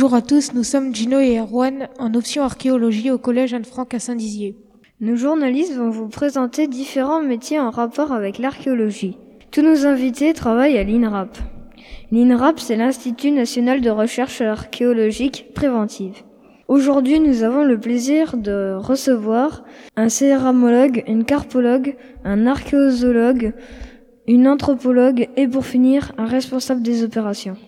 Bonjour à tous, nous sommes Gino et Erwan en option archéologie au collège Anne-Franck à Saint-Dizier. Nos journalistes vont vous présenter différents métiers en rapport avec l'archéologie. Tous nos invités travaillent à l'INRAP. L'INRAP, c'est l'Institut national de recherche archéologique préventive. Aujourd'hui, nous avons le plaisir de recevoir un céramologue, une carpologue, un archéozoologue, une anthropologue et pour finir, un responsable des opérations.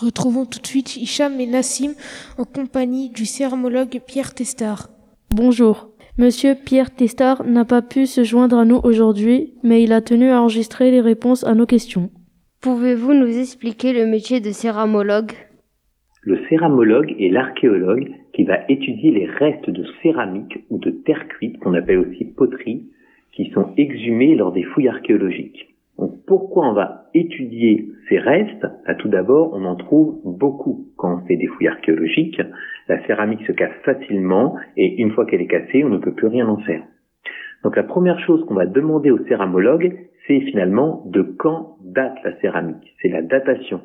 Retrouvons tout de suite Hicham et Nassim en compagnie du céramologue Pierre Testard. Bonjour. Monsieur Pierre Testard n'a pas pu se joindre à nous aujourd'hui, mais il a tenu à enregistrer les réponses à nos questions. Pouvez-vous nous expliquer le métier de céramologue? Le céramologue est l'archéologue qui va étudier les restes de céramique ou de terre cuite, qu'on appelle aussi poterie, qui sont exhumés lors des fouilles archéologiques. Donc pourquoi on va étudier ces restes? Tout d'abord, on en trouve beaucoup quand on fait des fouilles archéologiques. La céramique se casse facilement et une fois qu'elle est cassée, on ne peut plus rien en faire. Donc la première chose qu'on va demander au céramologue, c'est finalement de quand date la céramique. C'est la datation.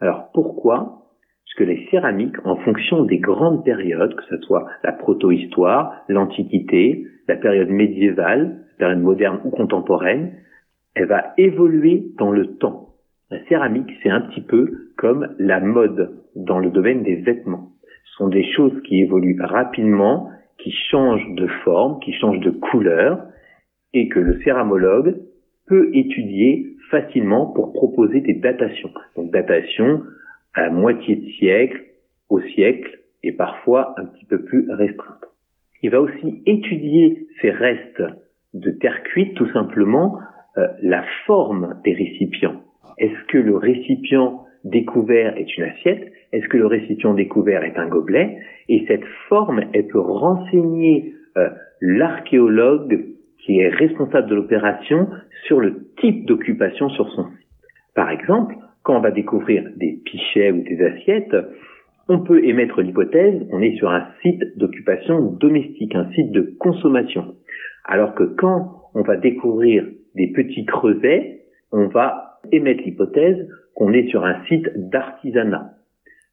Alors pourquoi? Parce que les céramiques, en fonction des grandes périodes, que ce soit la protohistoire, l'Antiquité, la période médiévale, la période moderne ou contemporaine, elle va évoluer dans le temps. La céramique, c'est un petit peu comme la mode dans le domaine des vêtements. Ce sont des choses qui évoluent rapidement, qui changent de forme, qui changent de couleur, et que le céramologue peut étudier facilement pour proposer des datations. Donc datation à la moitié de siècle, au siècle, et parfois un petit peu plus restreinte. Il va aussi étudier ces restes de terre cuite tout simplement la forme des récipients. Est-ce que le récipient découvert est une assiette? Est-ce que le récipient découvert est un gobelet? Et cette forme, elle peut renseigner euh, l'archéologue qui est responsable de l'opération sur le type d'occupation sur son site. Par exemple, quand on va découvrir des pichets ou des assiettes, on peut émettre l'hypothèse, on est sur un site d'occupation domestique, un site de consommation. Alors que quand on va découvrir des petits creusets, on va émettre l'hypothèse qu'on est sur un site d'artisanat.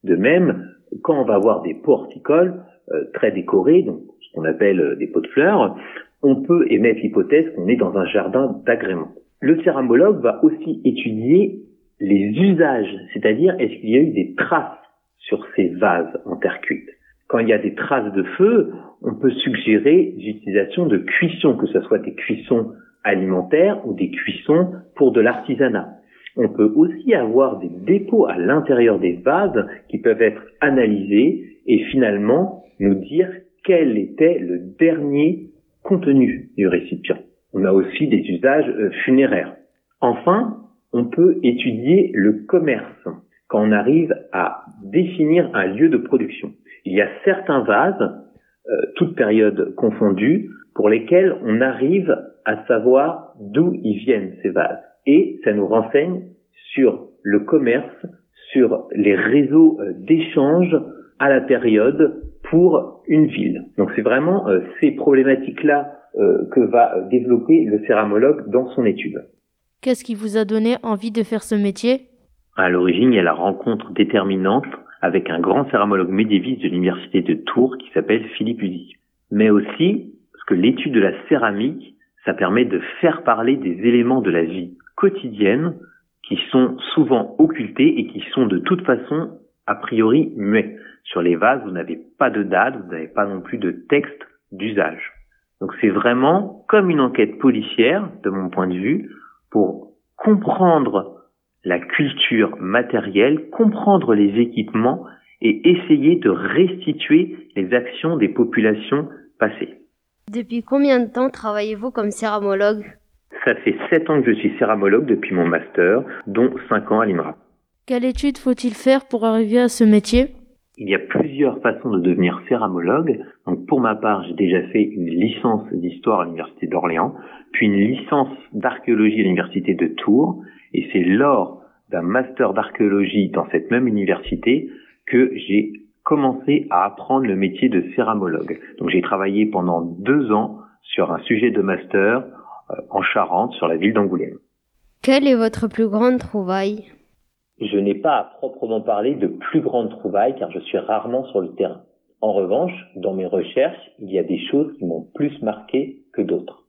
De même, quand on va voir des pots horticoles euh, très décorés, donc ce qu'on appelle euh, des pots de fleurs, on peut émettre l'hypothèse qu'on est dans un jardin d'agrément. Le céramologue va aussi étudier les usages, c'est-à-dire est-ce qu'il y a eu des traces sur ces vases en terre cuite. Quand il y a des traces de feu, on peut suggérer l'utilisation de cuissons, que ce soit des cuissons alimentaires ou des cuissons pour de l'artisanat. On peut aussi avoir des dépôts à l'intérieur des vases qui peuvent être analysés et finalement nous dire quel était le dernier contenu du récipient. On a aussi des usages euh, funéraires. Enfin, on peut étudier le commerce quand on arrive à définir un lieu de production. Il y a certains vases, euh, toutes périodes confondues, pour lesquels on arrive à savoir d'où ils viennent ces vases. Et ça nous renseigne sur le commerce, sur les réseaux euh, d'échange à la période pour une ville. Donc c'est vraiment euh, ces problématiques-là euh, que va développer le céramologue dans son étude. Qu'est-ce qui vous a donné envie de faire ce métier? À l'origine, il y a la rencontre déterminante avec un grand céramologue médiéviste de l'université de Tours qui s'appelle Philippe Udy. Mais aussi que l'étude de la céramique, ça permet de faire parler des éléments de la vie quotidienne qui sont souvent occultés et qui sont de toute façon a priori muets. Sur les vases, vous n'avez pas de date, vous n'avez pas non plus de texte d'usage. Donc c'est vraiment comme une enquête policière, de mon point de vue, pour comprendre la culture matérielle, comprendre les équipements et essayer de restituer les actions des populations passées. Depuis combien de temps travaillez-vous comme céramologue Ça fait sept ans que je suis céramologue depuis mon master, dont cinq ans à l'IMRA. Quelle étude faut-il faire pour arriver à ce métier? Il y a plusieurs façons de devenir céramologue. Donc pour ma part, j'ai déjà fait une licence d'histoire à l'université d'Orléans, puis une licence d'archéologie à l'université de Tours, et c'est lors d'un master d'archéologie dans cette même université que j'ai commencé à apprendre le métier de céramologue. Donc j'ai travaillé pendant deux ans sur un sujet de master en Charente, sur la ville d'Angoulême. Quelle est votre plus grande trouvaille? Je n'ai pas à proprement parler de plus grande trouvaille car je suis rarement sur le terrain. En revanche, dans mes recherches, il y a des choses qui m'ont plus marqué que d'autres.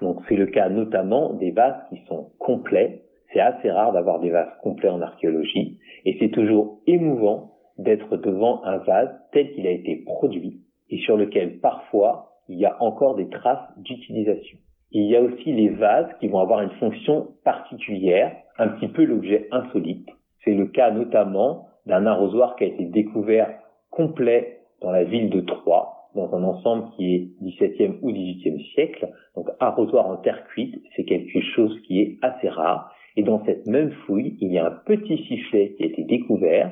Donc c'est le cas notamment des vases qui sont complets. C'est assez rare d'avoir des vases complets en archéologie et c'est toujours émouvant d'être devant un vase tel qu'il a été produit et sur lequel parfois il y a encore des traces d'utilisation. Il y a aussi les vases qui vont avoir une fonction particulière, un petit peu l'objet insolite. C'est le cas notamment d'un arrosoir qui a été découvert complet dans la ville de Troyes, dans un ensemble qui est 17e ou 18e siècle. Donc arrosoir en terre cuite, c'est quelque chose qui est assez rare. Et dans cette même fouille, il y a un petit sifflet qui a été découvert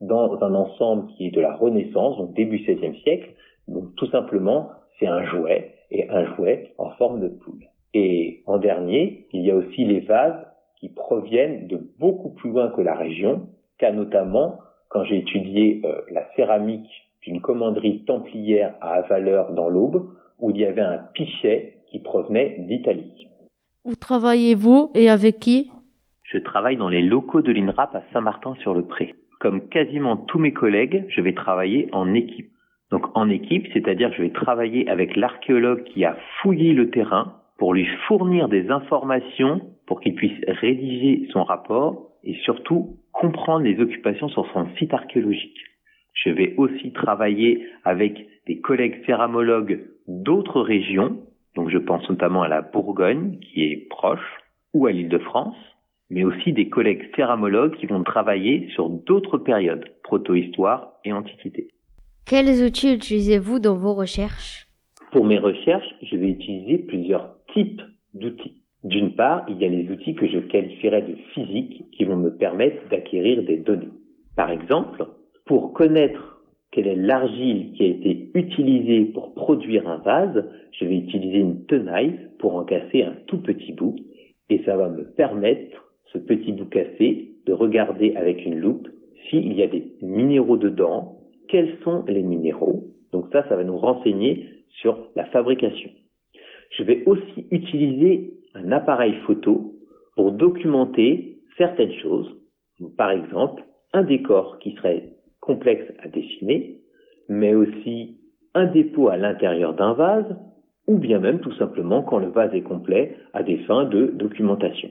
dans un ensemble qui est de la Renaissance, donc début 16e siècle. Donc tout simplement, c'est un jouet et un jouet en forme de poule. Et en dernier, il y a aussi les vases qui proviennent de beaucoup plus loin que la région, car notamment quand j'ai étudié euh, la céramique d'une commanderie templière à Avaleur dans l'Aube, où il y avait un pichet qui provenait d'Italie. Où travaillez-vous et avec qui? Je travaille dans les locaux de l'INRAP à Saint-Martin-sur-le-Pré. Comme quasiment tous mes collègues, je vais travailler en équipe. Donc en équipe, c'est-à-dire je vais travailler avec l'archéologue qui a fouillé le terrain pour lui fournir des informations pour qu'il puisse rédiger son rapport et surtout comprendre les occupations sur son site archéologique. Je vais aussi travailler avec des collègues céramologues d'autres régions, donc je pense notamment à la Bourgogne qui est proche, ou à l'île de France, mais aussi des collègues céramologues qui vont travailler sur d'autres périodes, protohistoire et antiquité. Quels outils utilisez-vous dans vos recherches? Pour mes recherches, je vais utiliser plusieurs types d'outils. D'une part, il y a les outils que je qualifierais de physiques qui vont me permettre d'acquérir des données. Par exemple, pour connaître quelle est l'argile qui a été utilisée pour produire un vase, je vais utiliser une tenaille pour en casser un tout petit bout et ça va me permettre, ce petit bout cassé, de regarder avec une loupe s'il y a des minéraux dedans, quels sont les minéraux? Donc ça, ça va nous renseigner sur la fabrication. Je vais aussi utiliser un appareil photo pour documenter certaines choses. Par exemple, un décor qui serait complexe à dessiner, mais aussi un dépôt à l'intérieur d'un vase, ou bien même tout simplement quand le vase est complet à des fins de documentation.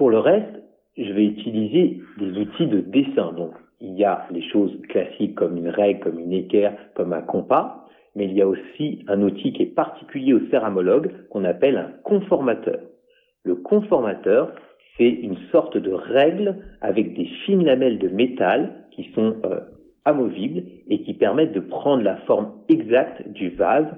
Pour le reste, je vais utiliser des outils de dessin. Donc, il y a les choses classiques comme une règle, comme une équerre, comme un compas, mais il y a aussi un outil qui est particulier au céramologue qu'on appelle un conformateur. Le conformateur, c'est une sorte de règle avec des fines lamelles de métal qui sont euh, amovibles et qui permettent de prendre la forme exacte du vase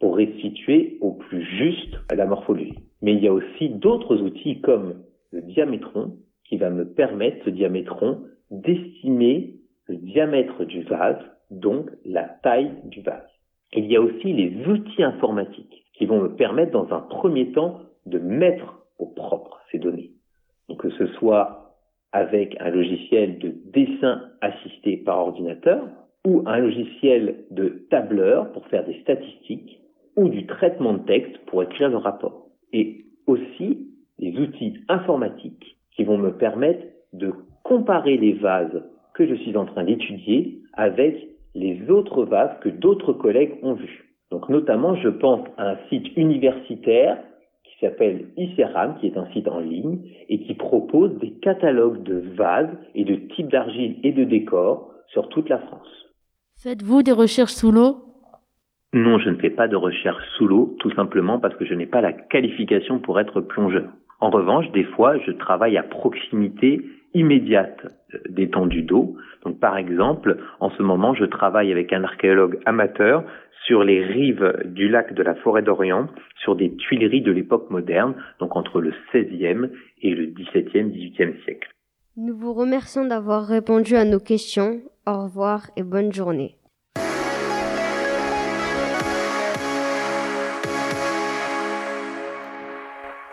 pour restituer au plus juste la morphologie. Mais il y a aussi d'autres outils comme le diamétron qui va me permettre, ce diamétron, d'estimer le diamètre du vase, donc la taille du vase. Il y a aussi les outils informatiques qui vont me permettre dans un premier temps de mettre au propre ces données. Donc que ce soit avec un logiciel de dessin assisté par ordinateur ou un logiciel de tableur pour faire des statistiques ou du traitement de texte pour écrire le rapport. Et aussi des outils informatiques qui vont me permettre de comparer les vases que je suis en train d'étudier avec les autres vases que d'autres collègues ont vus. Donc notamment, je pense à un site universitaire qui s'appelle ICERAM, qui est un site en ligne et qui propose des catalogues de vases et de types d'argile et de décors sur toute la France. Faites-vous des recherches sous l'eau? Non, je ne fais pas de recherche sous l'eau, tout simplement parce que je n'ai pas la qualification pour être plongeur. En revanche, des fois, je travaille à proximité immédiate euh, d'étendue d'eau. Donc, par exemple, en ce moment, je travaille avec un archéologue amateur sur les rives du lac de la forêt d'Orient, sur des tuileries de l'époque moderne, donc entre le 16e et le 17e, 18e siècle. Nous vous remercions d'avoir répondu à nos questions. Au revoir et bonne journée.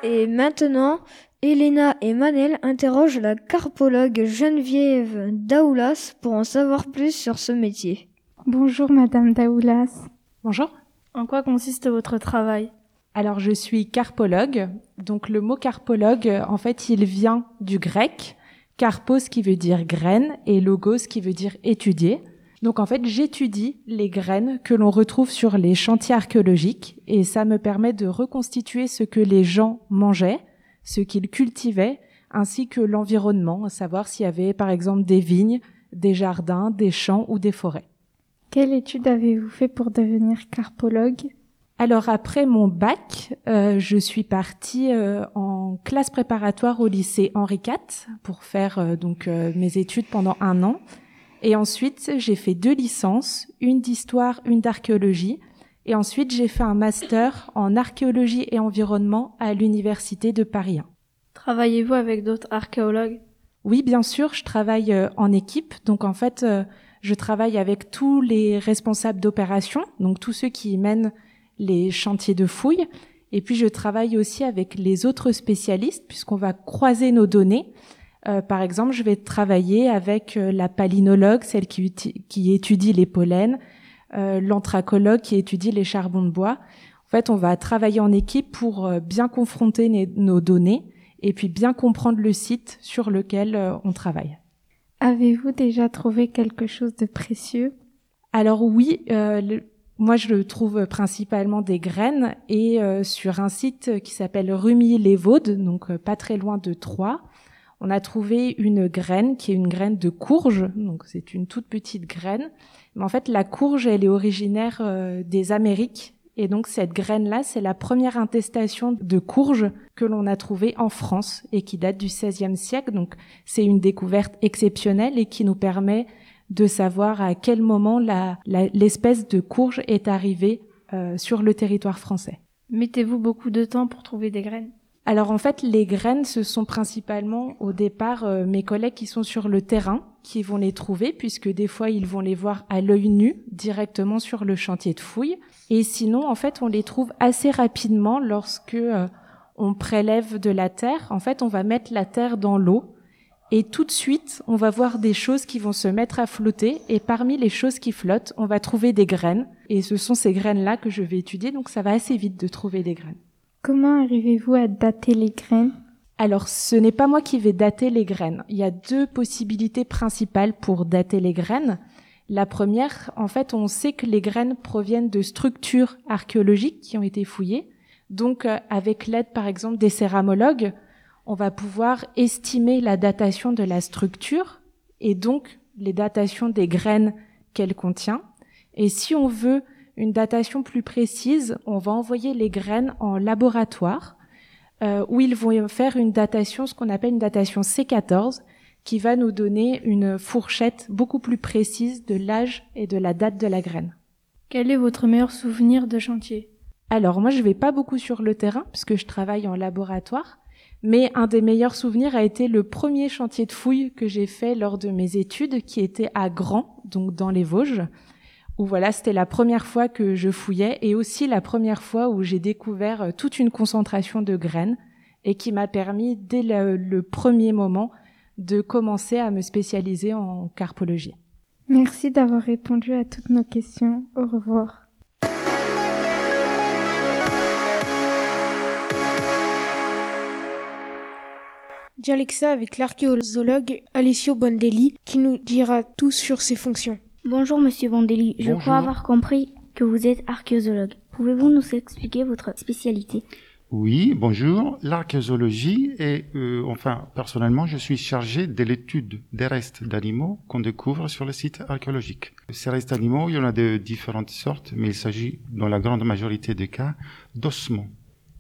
Et maintenant, Elena et Manel interrogent la carpologue Geneviève Daoulas pour en savoir plus sur ce métier. Bonjour Madame Daoulas. Bonjour. En quoi consiste votre travail? Alors je suis carpologue. Donc le mot carpologue, en fait, il vient du grec. Carpos qui veut dire graine et logos qui veut dire étudier. Donc en fait, j'étudie les graines que l'on retrouve sur les chantiers archéologiques et ça me permet de reconstituer ce que les gens mangeaient, ce qu'ils cultivaient, ainsi que l'environnement, savoir s'il y avait par exemple des vignes, des jardins, des champs ou des forêts. Quelle étude avez-vous fait pour devenir carpologue? Alors après mon bac, euh, je suis partie euh, en classe préparatoire au lycée Henri IV pour faire euh, donc mes études pendant un an. Et ensuite, j'ai fait deux licences, une d'histoire, une d'archéologie. Et ensuite, j'ai fait un master en archéologie et environnement à l'université de Paris 1. Travaillez-vous avec d'autres archéologues? Oui, bien sûr, je travaille euh, en équipe. Donc en fait, euh, je travaille avec tous les responsables d'opération, donc tous ceux qui mènent les chantiers de fouilles. Et puis je travaille aussi avec les autres spécialistes puisqu'on va croiser nos données euh, par exemple, je vais travailler avec euh, la palynologue, celle qui, qui, étudie les pollens, euh, l'anthracologue qui étudie les charbons de bois. En fait, on va travailler en équipe pour bien confronter nos données et puis bien comprendre le site sur lequel on travaille. Avez-vous déjà trouvé quelque chose de précieux? Alors oui, moi je trouve principalement des graines et sur un site qui s'appelle Rumi-les-Vaudes, donc pas très loin de Troyes on a trouvé une graine qui est une graine de courge, donc c'est une toute petite graine. Mais en fait, la courge, elle est originaire euh, des Amériques. Et donc cette graine-là, c'est la première intestation de courge que l'on a trouvée en France et qui date du XVIe siècle. Donc c'est une découverte exceptionnelle et qui nous permet de savoir à quel moment l'espèce de courge est arrivée euh, sur le territoire français. Mettez-vous beaucoup de temps pour trouver des graines alors en fait, les graines, ce sont principalement au départ euh, mes collègues qui sont sur le terrain qui vont les trouver, puisque des fois ils vont les voir à l'œil nu directement sur le chantier de fouille. Et sinon, en fait, on les trouve assez rapidement lorsque euh, on prélève de la terre. En fait, on va mettre la terre dans l'eau. Et tout de suite, on va voir des choses qui vont se mettre à flotter. Et parmi les choses qui flottent, on va trouver des graines. Et ce sont ces graines-là que je vais étudier. Donc ça va assez vite de trouver des graines. Comment arrivez-vous à dater les graines? Alors, ce n'est pas moi qui vais dater les graines. Il y a deux possibilités principales pour dater les graines. La première, en fait, on sait que les graines proviennent de structures archéologiques qui ont été fouillées. Donc, euh, avec l'aide, par exemple, des céramologues, on va pouvoir estimer la datation de la structure et donc les datations des graines qu'elle contient. Et si on veut une datation plus précise, on va envoyer les graines en laboratoire euh, où ils vont faire une datation, ce qu'on appelle une datation C14, qui va nous donner une fourchette beaucoup plus précise de l'âge et de la date de la graine. Quel est votre meilleur souvenir de chantier? Alors moi je vais pas beaucoup sur le terrain puisque je travaille en laboratoire, mais un des meilleurs souvenirs a été le premier chantier de fouille que j'ai fait lors de mes études qui était à Grand, donc dans les Vosges où voilà, c'était la première fois que je fouillais et aussi la première fois où j'ai découvert euh, toute une concentration de graines et qui m'a permis dès le, premier moment de commencer à me spécialiser en carpologie. Merci d'avoir répondu à toutes nos questions. Au revoir. Dialexa avec l'archéologue Alessio Bondelli qui nous dira tout sur ses fonctions. Bonjour Monsieur Bondelli, je crois avoir compris que vous êtes archéologue. Pouvez-vous nous expliquer votre spécialité? Oui, bonjour. L'archéologie est, euh, enfin, personnellement, je suis chargé de l'étude des restes d'animaux qu'on découvre sur le site archéologique. Ces restes d'animaux, il y en a de différentes sortes, mais il s'agit, dans la grande majorité des cas, d'ossements.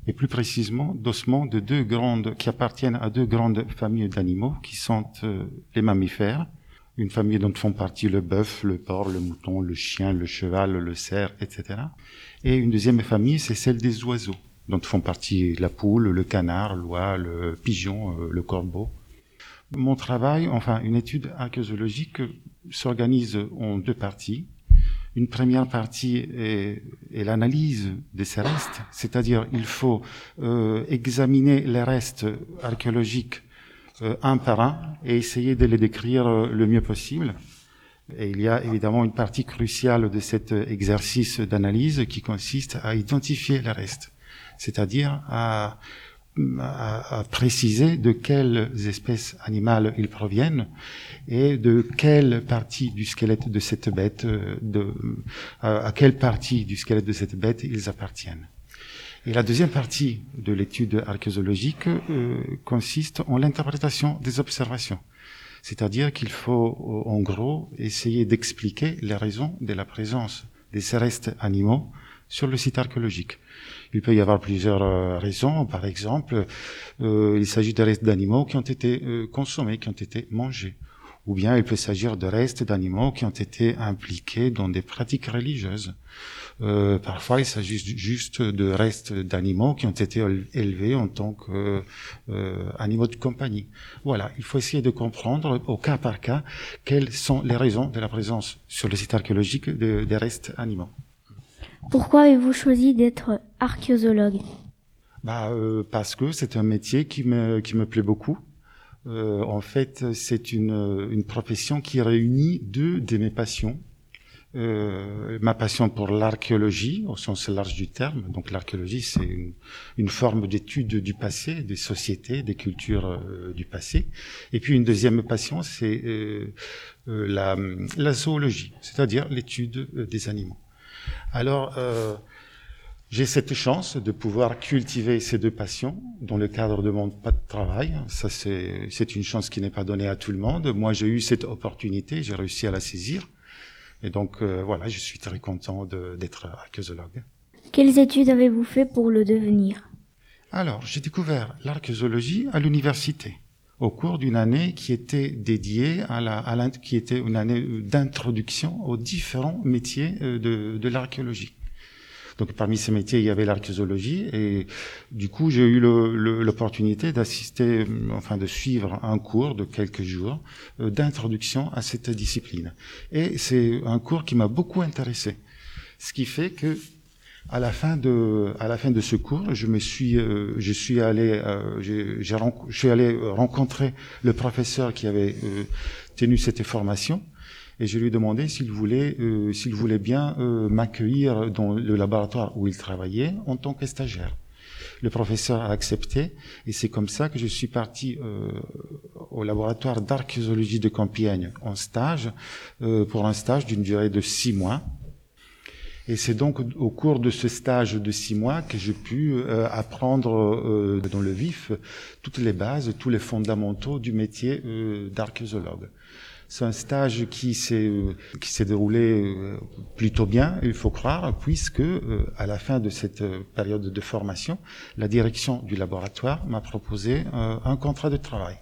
Et plus précisément, d'ossements de deux grandes, qui appartiennent à deux grandes familles d'animaux, qui sont euh, les mammifères, une famille dont font partie le bœuf, le porc, le mouton, le chien, le cheval, le cerf, etc. Et une deuxième famille, c'est celle des oiseaux, dont font partie la poule, le canard, l'oie, le pigeon, euh, le corbeau. Mon travail, enfin une étude archéologique, s'organise en deux parties. Une première partie est, l'analyse de ces restes, c'est-à-dire il faut euh, examiner les restes archéologiques un par un et essayer de les décrire euh, le mieux possible. Et il y a évidemment une partie cruciale de cet exercice d'analyse qui consiste à identifier les restes. c'est-à-dire à, à, préciser de quelles espèces animales ils proviennent et de quelle partie du squelette de cette bête, euh, de, à quelle partie du squelette de cette bête ils appartiennent. Et la deuxième partie de l'étude archéologique euh, consiste en l'interprétation des observations. C'est-à-dire qu'il faut, en gros, essayer d'expliquer les raisons de la présence de ces restes animaux sur le site archéologique. Il peut y avoir plusieurs euh, raisons. Par exemple, euh, il s'agit de restes d'animaux qui ont été euh, consommés, qui ont été mangés. Ou bien il peut s'agir de restes d'animaux qui ont été impliqués dans des pratiques religieuses. Euh, parfois, il s'agit juste de restes d'animaux qui ont été élevés en tant qu'animaux euh, de compagnie. Voilà, il faut essayer de comprendre au cas par cas quelles sont les raisons de la présence sur le site archéologique des restes animaux. Pourquoi avez-vous choisi d'être archéologue? Bah, euh, Parce que c'est un métier qui me, qui me plaît beaucoup. Euh, en fait, c'est une, une profession qui réunit deux de mes passions. Euh, ma passion pour l'archéologie, au sens large du terme. Donc l'archéologie, c'est une, une, forme d'étude du passé, des sociétés, des cultures euh, du passé. Et puis une deuxième passion, c'est euh, euh, la, la zoologie, c'est-à-dire l'étude des animaux. Alors, j'ai cette chance de pouvoir cultiver ces deux passions dans le cadre de mon travail. Ça, c'est une chance qui n'est pas donnée à tout le monde. Moi, j'ai eu cette opportunité, j'ai réussi à la saisir. Et donc, euh, voilà, je suis très content d'être archéologue. Quelles études avez-vous fait pour le devenir? Alors, j'ai découvert l'archéologie à l'université au cours d'une année qui était dédiée à la, à qui était une année d'introduction aux différents métiers euh, de, de l'archéologie. Donc parmi ces métiers, il y avait l'archéologie et du coup, j'ai eu l'opportunité d'assister, enfin de suivre un cours de quelques jours euh, d'introduction à cette discipline. Et c'est un cours qui m'a beaucoup intéressé. Ce qui fait que à la fin de à la fin de ce cours, je me suis euh, je suis allé euh, je suis allé rencontrer le professeur qui avait tenu cette formation et je lui ai demandé s'il voulait euh, s'il voulait bien m'accueillir dans le laboratoire où il travaillait en tant que stagiaire. Le professeur a accepté et c'est comme ça que je suis parti au laboratoire d'archéologie de Compiègne en stage pour un stage d'une durée de six mois et c'est donc au cours de ce stage de six mois que j'ai pu euh, apprendre euh, dans le vif toutes les bases, tous les fondamentaux du métier euh, d'archéologue. C'est un stage qui s'est qui s'est déroulé plutôt bien, il faut croire, puisque à la fin de cette période de formation, la direction du laboratoire m'a proposé un contrat de travail.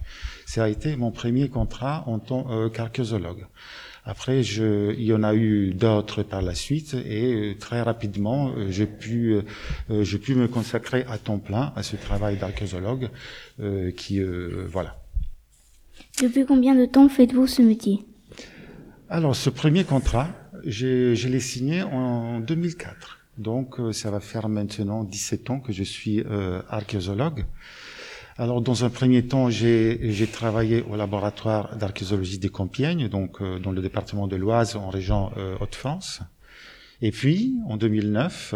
Ça a été mon premier contrat en tant qu'archéologue. Après, je, il y en a eu d'autres par la suite et euh, très rapidement, euh, j'ai pu, euh, j'ai pu me consacrer à temps plein à ce travail d'archéologue qui, voilà. Depuis combien de temps faites-vous ce métier? Alors, ce premier contrat, je l'ai signé en 2004. Donc, ça va faire maintenant 17 ans que je suis archéologue. Alors, dans un premier temps, j'ai travaillé au laboratoire d'archéologie des Compiègnes, donc euh, dans le département de l'Oise, en région euh, Haute-France. Et puis, en 2009,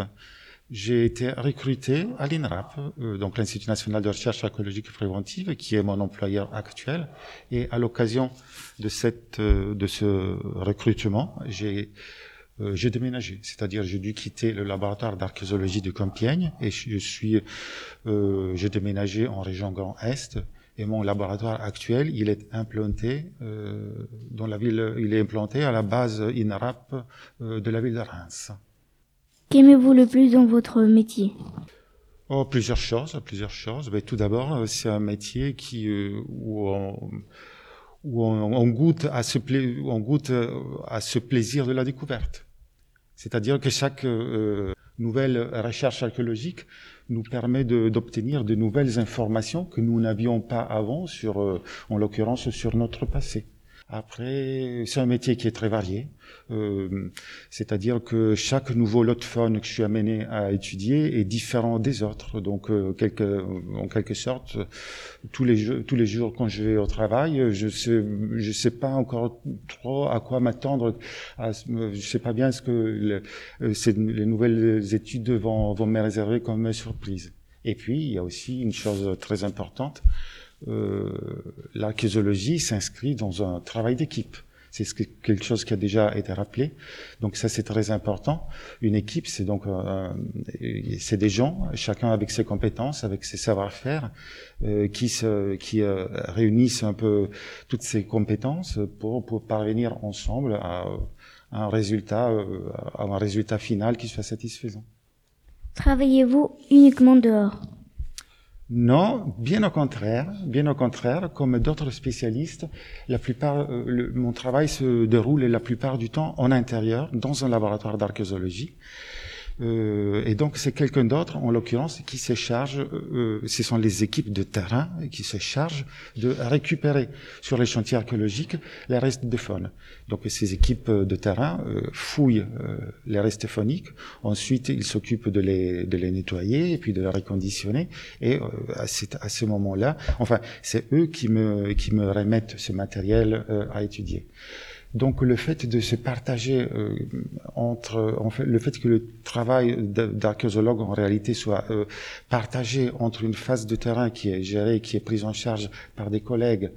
j'ai été recruté à l'INRAP, euh, donc l'Institut national de recherche archéologique préventive, qui est mon employeur actuel. Et à l'occasion de cette, de ce recrutement, j'ai euh, j'ai déménagé, c'est-à-dire j'ai dû quitter le laboratoire d'archéologie de Compiègne et je suis, euh, j'ai déménagé en région Grand Est et mon laboratoire actuel, il est implanté euh, dans la ville, il est implanté à la base INRAP euh, de la ville de Reims. Qu'aimez-vous le plus dans votre métier? Oh, plusieurs choses, plusieurs choses. Mais tout d'abord, c'est un métier qui euh, où on, goûte à ce on goûte à ce plaisir de la découverte. C'est-à-dire que chaque euh, nouvelle recherche archéologique nous permet d'obtenir de, nouvelles informations que nous n'avions pas avant sur, euh, en l'occurrence, sur notre passé. Après, c'est un métier qui est très varié. Euh, c'est-à-dire que chaque nouveau lot de faune que je suis amené à étudier est différent des autres. Donc, euh, quelque, en quelque sorte, tous les, tous les jours quand je vais au travail, je sais, je sais pas encore trop à quoi m'attendre. Je sais pas bien ce que le, euh, les nouvelles études vont, vont me réserver comme surprise. Et puis, il y a aussi une chose très importante. Euh, l'archéologie s'inscrit dans un travail d'équipe. C'est quelque chose qui a déjà été rappelé. Donc ça, c'est très important. Une équipe, c'est donc euh, c'est des gens, chacun avec ses compétences, avec ses savoir-faire, euh, qui se, qui euh, réunissent un peu toutes ces compétences pour, pour parvenir ensemble à, à un résultat, à un résultat final qui soit satisfaisant. Travaillez-vous uniquement dehors? Non, bien au contraire, bien au contraire, comme d'autres spécialistes, la plupart, euh, mon travail se déroule la plupart du temps en intérieur, dans un laboratoire d'archéologie. Euh, et donc c'est quelqu'un d'autre, en l'occurrence, qui se charge, euh, ce sont les équipes de terrain qui se chargent de récupérer sur les chantiers archéologiques les restes de faune. Donc ces équipes de terrain euh, fouillent euh, les restes phoniques, ensuite ils s'occupent de les, de les nettoyer et puis de les reconditionner. Et euh, à, à ce moment-là, enfin c'est eux qui me, qui me remettent ce matériel à étudier. Donc le fait de se partager euh, entre, le fait que le travail d'archéologue en réalité soit euh, partagé entre une phase de terrain qui est gérée, qui est prise en charge par des collègues,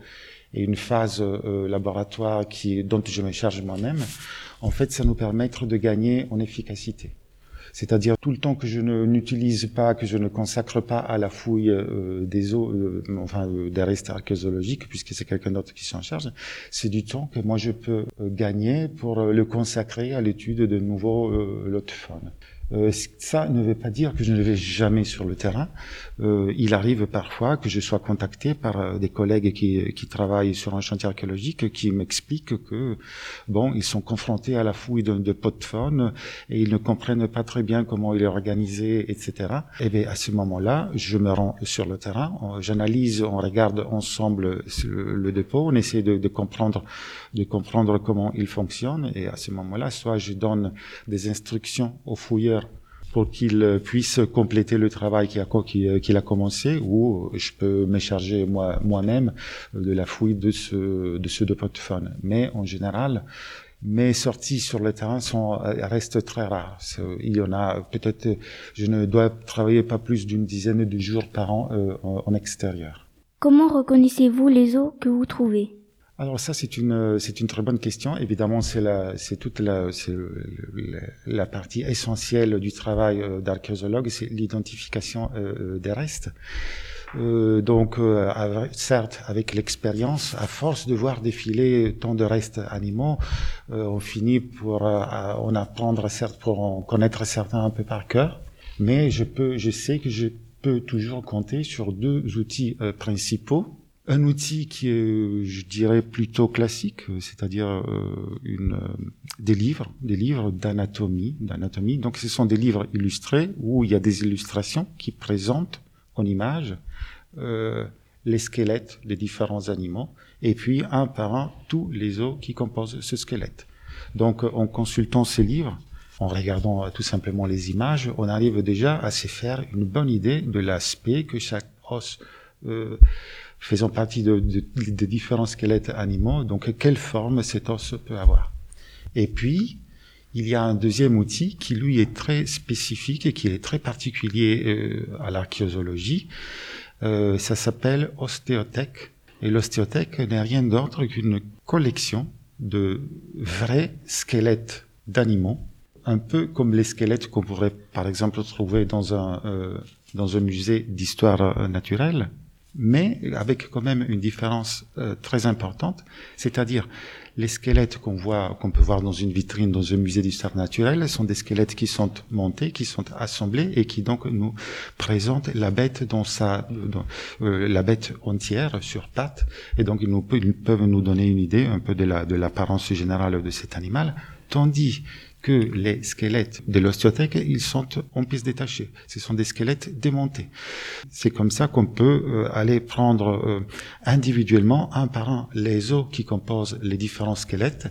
et une phase euh, laboratoire qui, dont je me charge moi-même, en fait, ça nous permet de gagner en efficacité. C'est-à-dire tout le temps que je n'utilise pas, que je ne consacre pas à la fouille euh, des eaux, euh, enfin euh, des restes archéologiques, puisque c'est quelqu'un d'autre qui s'en charge, c'est du temps que moi je peux gagner pour le consacrer à l'étude de nouveaux de faune. Euh, ça ne veut pas dire que je ne vais jamais sur le terrain. Euh, il arrive parfois que je sois contacté par euh, des collègues qui, qui travaillent sur un chantier archéologique qui m'expliquent que bon, ils sont confrontés à la fouille de, de pots de faune et ils ne comprennent pas très bien comment il est organisé, etc. Et bien à ce moment-là, je me rends sur le terrain, j'analyse, on regarde ensemble le, dépôt, on essaie de, de comprendre, de comprendre comment il fonctionne et à ce moment-là, soit je donne des instructions aux fouilleurs pour qu'il puisse compléter le travail euh, qu'il a, commencé, ou je peux me charger moi, moi-même de la fouille de ce, de ce faune. Mais en général, mes sorties sur le terrain sont, restent très rares. Il y en a peut-être, je ne dois travailler pas plus d'une dizaine de jours par an euh, en extérieur. Comment reconnaissez-vous les eaux que vous trouvez? Alors ça c'est une c'est une très bonne question. Évidemment c'est la c'est toute la c'est la partie essentielle du travail euh, d'archéologue, c'est l'identification euh, des restes. Euh, donc euh, certes avec l'expérience, à force de voir défiler tant de restes animaux, euh, on finit pour en apprendre certes pour en connaître certains un peu par cœur, mais je peux je sais que je peux toujours compter sur deux outils principaux un outil qui est, je dirais, plutôt classique, c'est-à-dire euh, une, euh, des livres, des livres d'anatomie, d'anatomie. Donc, ce sont des livres illustrés où il y a des illustrations qui présentent en image euh, les squelettes des différents animaux, et puis un par un tous les os qui composent ce squelette. Donc, en consultant ces livres, en regardant tout simplement les images, on arrive déjà à se faire une bonne idée de l'aspect que chaque os euh, faisant partie de, de, différents squelettes animaux, donc quelle forme cet os peut avoir? Et puis, il y a un deuxième outil qui, lui, est très spécifique et qui est très particulier euh, à l'archéologie. Euh, ça s'appelle ostéothèque. Et l'ostéothèque n'est rien d'autre qu'une collection de vrais squelettes d'animaux, un peu comme les squelettes qu'on pourrait, par exemple, trouver dans un, euh, dans un musée d'histoire naturelle, mais avec quand même une différence euh, très importante, c'est-à-dire les squelettes qu'on voit, qu'on peut voir dans une vitrine dans un musée d'histoire naturelle, sont des squelettes qui sont montés, qui sont assemblés et qui donc nous présentent la bête dans sa, euh, la bête entière sur pattes, et donc ils, nous, ils peuvent nous donner une idée un peu de la de l'apparence générale de cet animal, tandis que les squelettes de l'ostéothèque, ils sont en pièces détachées. Ce sont des squelettes démontés. C'est comme ça qu'on peut euh, aller prendre euh, individuellement, un par un, les os qui composent les différents squelettes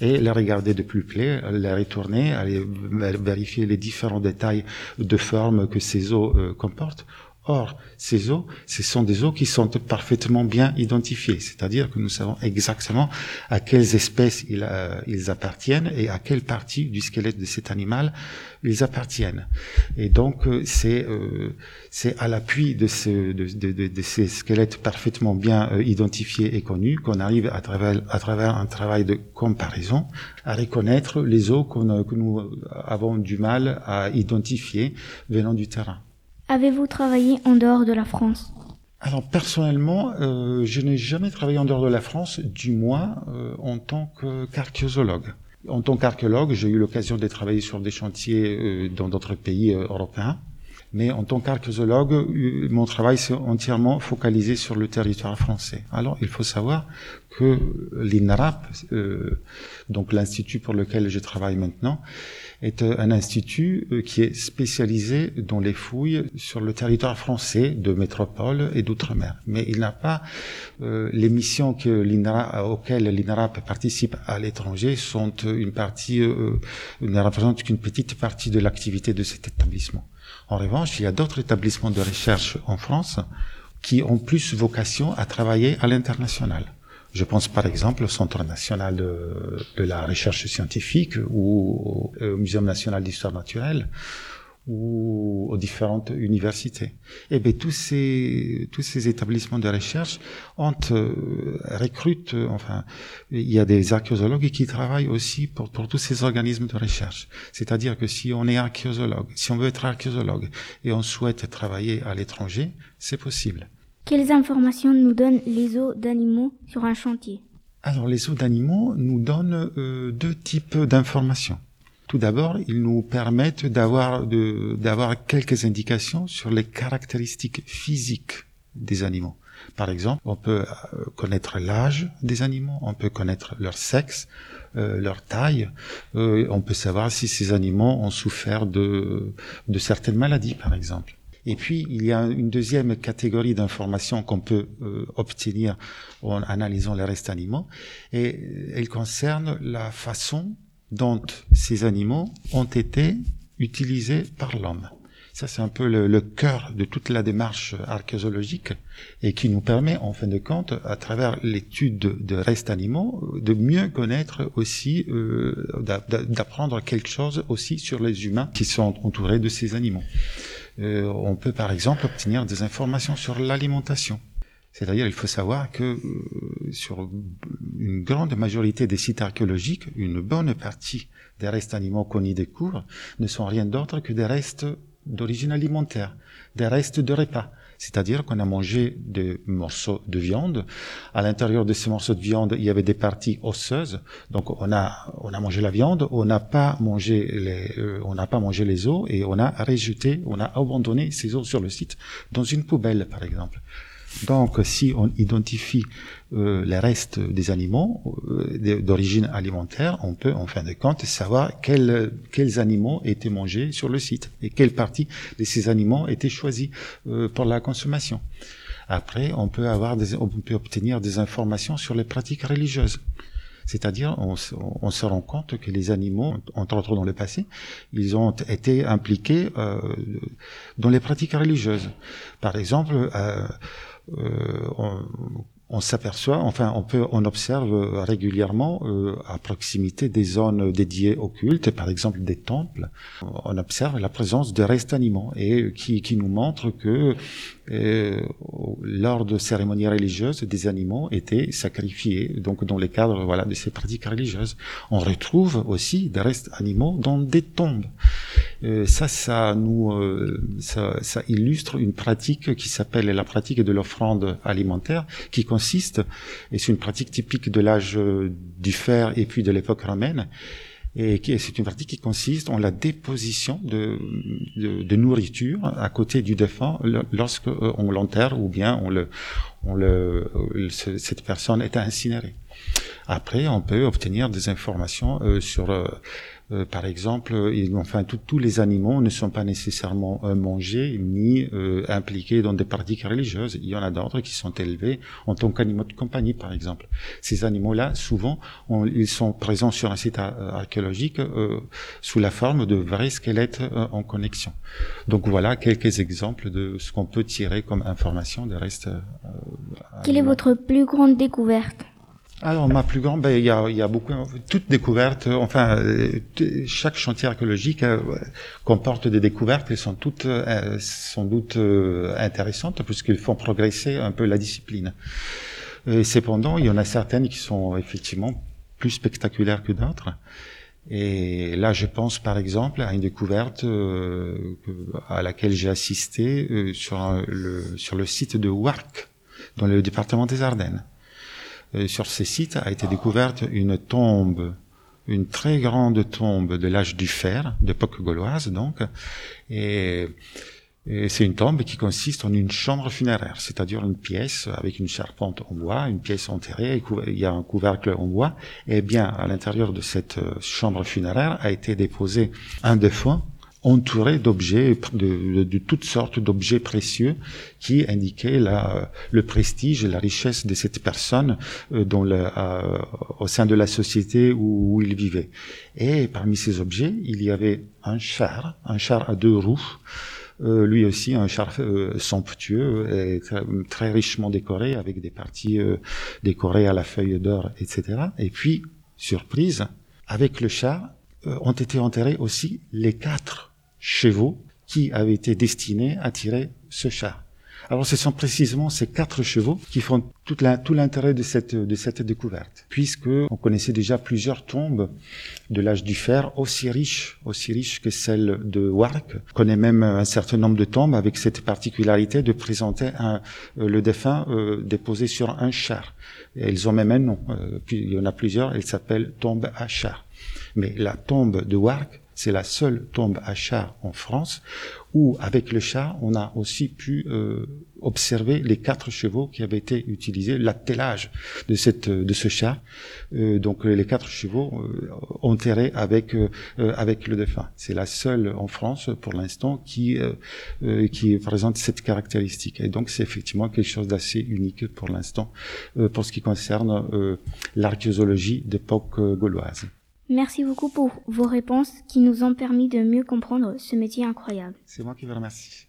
et les regarder de plus près, les retourner, aller vérifier les différents détails de forme que ces os euh, comportent Or, ces eaux, ce sont des eaux qui sont parfaitement bien identifiées, c'est-à-dire que nous savons exactement à quelles espèces ils, euh, ils, appartiennent et à quelle partie du squelette de cet animal ils appartiennent. Et donc, euh, c'est euh, à l'appui de, ce, de, de, de, ces squelettes parfaitement bien identifiés et connus qu'on arrive à travers un travail de comparaison à reconnaître les eaux que nous avons du mal à identifier venant du terrain. Avez-vous travaillé en dehors de la France? Alors personnellement, euh, je n'ai jamais travaillé en dehors de la France, du moins euh, en tant qu'archéologue. en tant qu'archéologue, j'ai eu l'occasion de travailler sur des chantiers euh, dans d'autres pays européens. Mais en tant qu'archéologue, mon travail s'est entièrement focalisé sur le territoire français. Alors, il faut savoir que l'INRAP, donc l'institut pour lequel je travaille maintenant, est euh, un institut euh, qui est spécialisé dans les fouilles sur le territoire français de métropole et d'outre-mer. Mais il n'a pas euh, les missions que auxquelles l'INRAP participe à l'étranger sont une partie, ne représentent qu'une petite partie de l'activité de cet établissement. En revanche, il y a d'autres établissements de recherche en France qui ont plus vocation à travailler à l'international. Je pense par exemple au Centre national de, la recherche scientifique ou au Muséum national d'histoire naturelle ou aux différentes universités. Et eh bien tous ces tous ces établissements de recherche ont euh, recrutent enfin il y a des archéologues qui travaillent aussi pour pour tous ces organismes de recherche. C'est-à-dire que si on est archéologue, si on veut être archéologue et on souhaite travailler à l'étranger, c'est possible. Quelles informations nous donnent les os d'animaux sur un chantier? Alors les os d'animaux nous donnent euh, deux types d'informations. Tout d'abord, ils nous permettent d'avoir d'avoir quelques indications sur les caractéristiques physiques des animaux. Par exemple, on peut euh, connaître l'âge des animaux, on peut connaître leur sexe, euh, leur taille, on peut savoir si ces animaux ont souffert de, de certaines maladies, par exemple. Et puis, il y a une deuxième catégorie d'informations qu'on peut euh, obtenir en analysant les restes animaux, et elle concerne la façon dont ces animaux ont été utilisés par l'homme. Ça, c'est un peu le, le, cœur de toute la démarche archéologique et qui nous permet, en fin de compte, à travers l'étude de, restes animaux, de mieux connaître aussi, euh, d'apprendre quelque chose aussi sur les humains qui sont entourés de ces animaux. Euh, on peut par exemple obtenir des informations sur l'alimentation. C'est-à-dire, il faut savoir que euh, sur une grande majorité des sites archéologiques, une bonne partie des restes animaux qu'on y découvre ne sont rien d'autre que des restes d'origine alimentaire, des restes de repas. C'est-à-dire qu'on a mangé des morceaux de viande. À l'intérieur de ces morceaux de viande, il y avait des parties osseuses. Donc on a on a mangé la viande, on n'a pas mangé les euh, on n'a pas mangé les os et on a rejeté, on a abandonné ces os sur le site dans une poubelle par exemple. Donc, si on identifie euh, les restes des animaux euh, d'origine alimentaire, on peut, en fin de compte, savoir quels, quels animaux étaient mangés sur le site et quelle partie de ces animaux étaient choisis euh, pour la consommation. Après, on peut avoir des, on peut obtenir des informations sur les pratiques religieuses. C'est-à-dire, on, on, se rend compte que les animaux, entre autres dans le passé, ils ont été impliqués euh, dans les pratiques religieuses. Par exemple, euh, on, on s'aperçoit, enfin, on peut, on observe régulièrement euh, à proximité des zones dédiées au culte, par exemple des temples, on observe la présence de restes animaux et qui, qui nous montre que euh, lors de cérémonies religieuses, des animaux étaient sacrifiés, donc dans le cadre voilà de ces pratiques religieuses. On retrouve aussi des restes animaux dans des tombes. Euh, ça, ça nous, euh, ça, ça, illustre une pratique qui s'appelle la pratique de l'offrande alimentaire, qui consiste, et c'est une pratique typique de l'âge du fer et puis de l'époque romaine, et c'est une pratique qui consiste en la déposition de, de, de nourriture à côté du défunt lorsque euh, on l'enterre ou bien on le, on le, cette personne est incinérée. Après, on peut obtenir des informations euh, sur euh, par exemple, enfin tous les animaux ne sont pas nécessairement euh, mangés ni euh, impliqués dans des pratiques religieuses. Il y en a d'autres qui sont élevés en tant qu'animaux de compagnie, par exemple. Ces animaux-là, souvent, ils sont présents sur un site archéologique sous la forme de vrais squelettes en connexion. Donc voilà quelques exemples de ce qu'on peut tirer comme information des restes. Quelle est votre plus grande découverte? Alors ma plus grande, ben il y a, y a beaucoup, toutes découvertes. Enfin, euh, chaque chantier archéologique euh, comporte des découvertes qui sont toutes euh, sans doute intéressantes puisqu'ils font progresser un peu la discipline. Et cependant, il y en a certaines qui sont effectivement plus spectaculaires que d'autres. Et là, je pense par exemple à une découverte à laquelle j'ai assisté sur le sur le site de Wark, dans le département des Ardennes. Euh, sur ces sites a été découverte une tombe, une très grande tombe de l'âge du fer, d'époque gauloise donc, et, c'est une tombe qui consiste en une chambre funéraire, c'est-à-dire une pièce avec une charpente en bois, une pièce enterrée, il y a un couvercle en bois, et bien à l'intérieur de cette euh, chambre funéraire a été déposé un défunt entouré d'objets, de, toutes sortes d'objets précieux qui indiquaient la, le prestige et la richesse de cette personne euh, dans le, euh, au sein de la société où, il vivait. Et parmi ces objets, il y avait un char, un char à deux roues, euh, lui aussi un char euh, somptueux et très, richement décoré avec des parties décorées à la feuille d'or, etc. Et puis, surprise, avec le char ont été enterrés aussi les quatre chevaux qui avaient été destinés à tirer ce char. Alors ce sont précisément ces quatre chevaux qui font tout l'intérêt de cette, découverte, puisque on connaissait déjà plusieurs tombes de l'âge du fer aussi riches, aussi riches que celle de Wark. On connaît même un certain nombre de tombes avec cette particularité de présenter euh, le défunt euh, déposé sur un char. Et elles ont même un nom. Euh, il y en a plusieurs. Elles s'appellent tombe à char. Mais la tombe de Wark c'est la seule tombe à char en France où, avec le char, on a aussi pu euh, observer les quatre chevaux qui avaient été utilisés, l'attellage de cette de ce char. Euh, donc les quatre chevaux euh, enterrés avec avec le défunt. C'est la seule en France pour l'instant qui qui présente cette caractéristique. Et donc c'est effectivement quelque chose d'assez unique pour l'instant pour ce qui concerne l'archéologie d'époque gauloise. Merci beaucoup pour vos réponses qui nous ont permis de mieux comprendre ce métier incroyable. C'est moi qui vous remercie.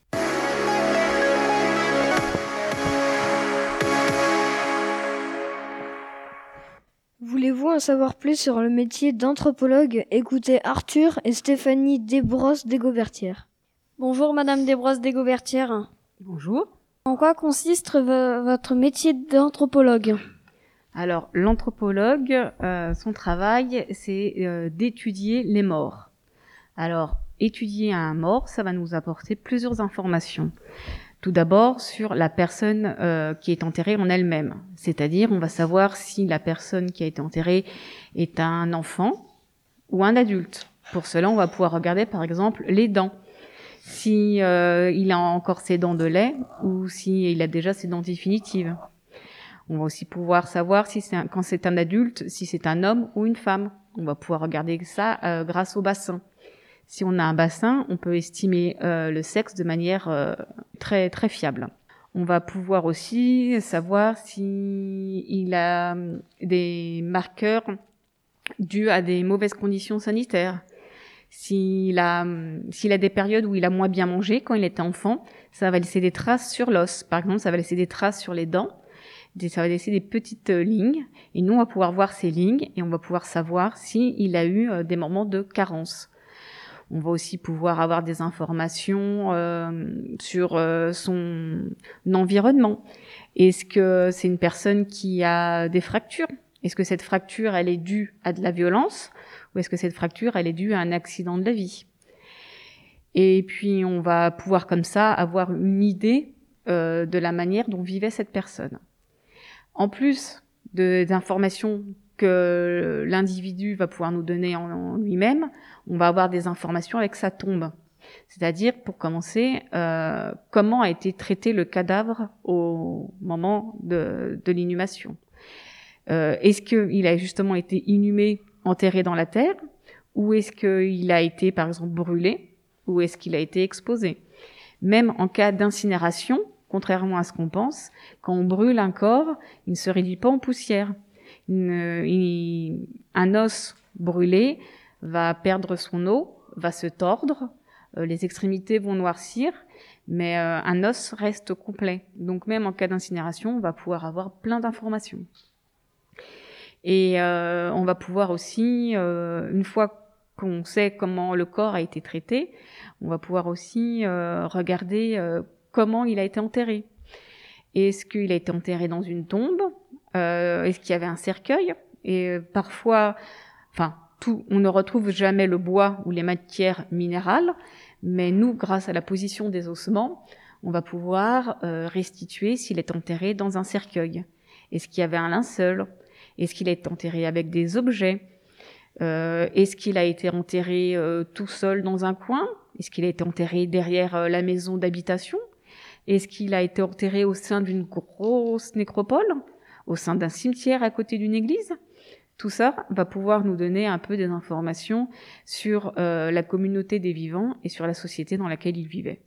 Voulez-vous en savoir plus sur le métier d'anthropologue? Écoutez Arthur et Stéphanie Desbrosses Desgobertières. Bonjour Madame Desbrosses Desgobertières. Bonjour. En quoi consiste votre métier d'anthropologue? Alors, l'anthropologue, euh, son travail, c'est euh, d'étudier les morts. Alors, étudier un mort, ça va nous apporter plusieurs informations. Tout d'abord sur la personne euh, qui est enterrée en elle-même, c'est-à-dire on va savoir si la personne qui a été enterrée est un enfant ou un adulte. Pour cela, on va pouvoir regarder par exemple les dents. Si il a encore ses dents de lait ou s'il il a déjà ses dents définitives. On va aussi pouvoir savoir si c'est quand c'est un adulte, si c'est un homme ou une femme. On va pouvoir regarder ça euh, grâce au bassin. Si on a un bassin, on peut estimer euh, le sexe de manière euh, très très fiable. On va pouvoir aussi savoir si il a hum, des marqueurs dus à des mauvaises conditions sanitaires. S'il a, hum, s'il a des périodes où il a moins bien mangé quand il était enfant, ça va laisser des traces sur l'os. Par exemple, ça va laisser des traces sur les dents ça va laisser des petites euh, lignes. Et nous on va pouvoir voir ces lignes et on va pouvoir savoir s'il il a eu euh, des moments de carence. On va aussi pouvoir avoir des informations euh, sur son environnement. Est-ce que c'est une personne qui a des fractures? Est-ce que cette fracture elle est due à de la violence? Ou est-ce que cette fracture elle est due à un accident de la vie? Et puis on va pouvoir comme ça avoir une idée de la manière dont vivait cette personne en plus des informations que l'individu va pouvoir nous donner en, lui-même, on va avoir des informations avec sa tombe. C'est-à-dire, pour commencer, euh, comment a été traité le cadavre au moment de, l'inhumation. Euh, est-ce qu'il a justement été inhumé, enterré dans la terre, ou est-ce qu'il a été, par exemple, brûlé, ou est-ce qu'il a été exposé? Même en cas d'incinération, contrairement à ce qu'on pense, quand on brûle un corps, il ne se réduit pas en poussière. un os brûlé va perdre son eau, va se tordre, euh, les extrémités vont noircir, mais euh, un os reste complet. Donc même en cas d'incinération, on va pouvoir avoir plein d'informations. Et euh, on va pouvoir aussi, une fois qu'on sait comment le corps a été traité, on va pouvoir aussi regarder comment il a été enterré. Est-ce qu'il a été enterré dans une tombe Est-ce qu'il y avait un cercueil? Et parfois, enfin, tout, on ne retrouve jamais le bois ou les matières minérales, mais nous, grâce à la position des ossements, on va pouvoir euh, restituer s'il est enterré dans un cercueil. Est-ce qu'il y avait un linceul? Est-ce qu'il est enterré avec des objets? Euh, Est-ce qu'il a été enterré euh, tout seul dans un coin? Est-ce qu'il a été enterré derrière la maison d'habitation? Est-ce qu'il a été enterré au sein d'une grosse nécropole Au sein d'un cimetière à côté d'une église? Tout ça va pouvoir nous donner un peu des informations sur euh, la communauté des vivants et sur la société dans laquelle ils vivaient.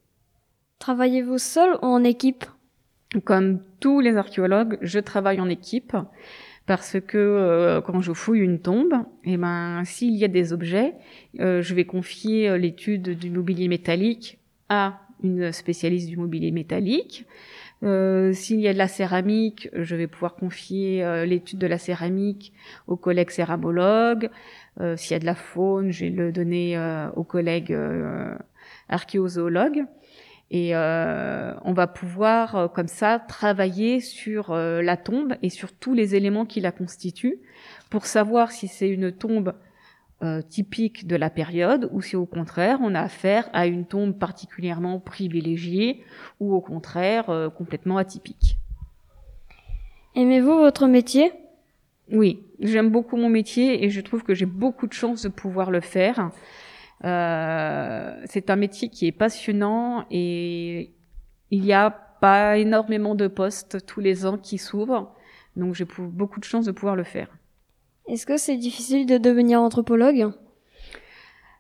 Travaillez-vous seul ou en équipe? Comme tous les archéologues, je travaille en équipe parce que euh, quand je fouille une tombe, eh ben, s'il y a des objets, euh, je vais confier l'étude du mobilier métallique à une spécialiste du mobilier métallique. Euh, s'il y a de la céramique, je vais pouvoir confier euh, l'étude de la céramique aux collègues céramologues. Euh, s'il y a de la faune, je vais le donner aux collègues archéozoologues. Et on va pouvoir comme ça travailler sur la tombe et sur tous les éléments qui la constituent pour savoir si c'est une tombe euh, typique de la période ou si au contraire on a affaire à une tombe particulièrement privilégiée ou au contraire euh, complètement atypique. Aimez-vous votre métier? Oui, j'aime beaucoup mon métier et je trouve que j'ai beaucoup de chance de pouvoir le faire. Euh, c'est un métier qui est passionnant et il n'y a pas énormément de postes tous les ans qui s'ouvrent, donc j'ai beaucoup de chance de pouvoir le faire. Est-ce que c'est difficile de devenir anthropologue?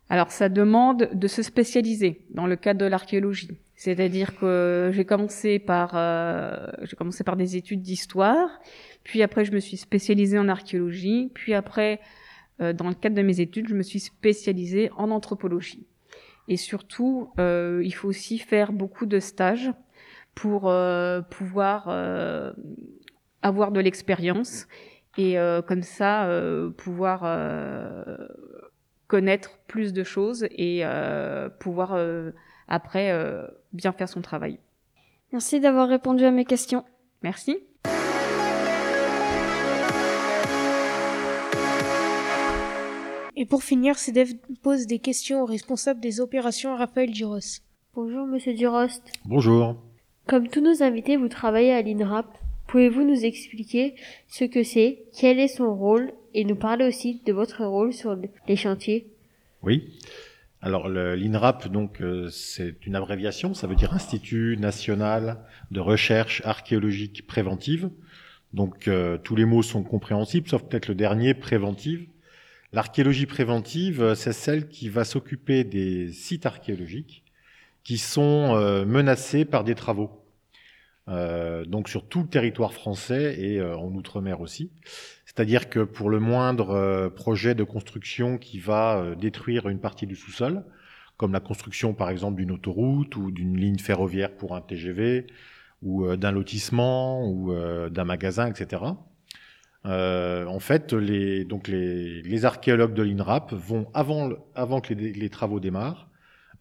Alors ça demande de se spécialiser dans le cadre de l'archéologie. C'est-à-dire que j'ai commencé par euh, j'ai commencé par des études d'histoire, puis après je me suis spécialisée en archéologie, puis après euh, dans le cadre de mes études je me suis spécialisée en anthropologie. Et surtout euh, il faut aussi faire beaucoup de stages pour pouvoir avoir de l'expérience et euh, comme ça euh, pouvoir euh, connaître plus de choses et pouvoir après bien faire son travail. Merci d'avoir répondu à mes questions. Merci. Et pour finir, CEDEF pose des questions au responsable des opérations, Raphaël Duros. Bonjour, monsieur Durost. Bonjour. Comme tous nos invités, vous travaillez à l'INRAP. Pouvez-vous nous expliquer ce que c'est, quel est son rôle? Et nous parler aussi de votre rôle sur les chantiers Oui. Alors l'INRAP, donc euh, c'est une abréviation, ça veut dire Institut national de recherche archéologique préventive. Donc euh, tous les mots sont compréhensibles, sauf peut-être le dernier, préventive. L'archéologie préventive, c'est celle qui va s'occuper des sites archéologiques qui sont euh, menacés par des travaux. Euh, donc sur tout le territoire français et euh, en outre-mer aussi. C'est-à-dire que pour le moindre euh, projet de construction qui va détruire une partie du sous-sol, comme la construction par exemple d'une autoroute ou d'une ligne ferroviaire pour un TGV, ou d'un lotissement ou d'un magasin, etc. en fait, les, donc les, les archéologues de l'INRAP vont, avant, avant que les, les travaux démarrent,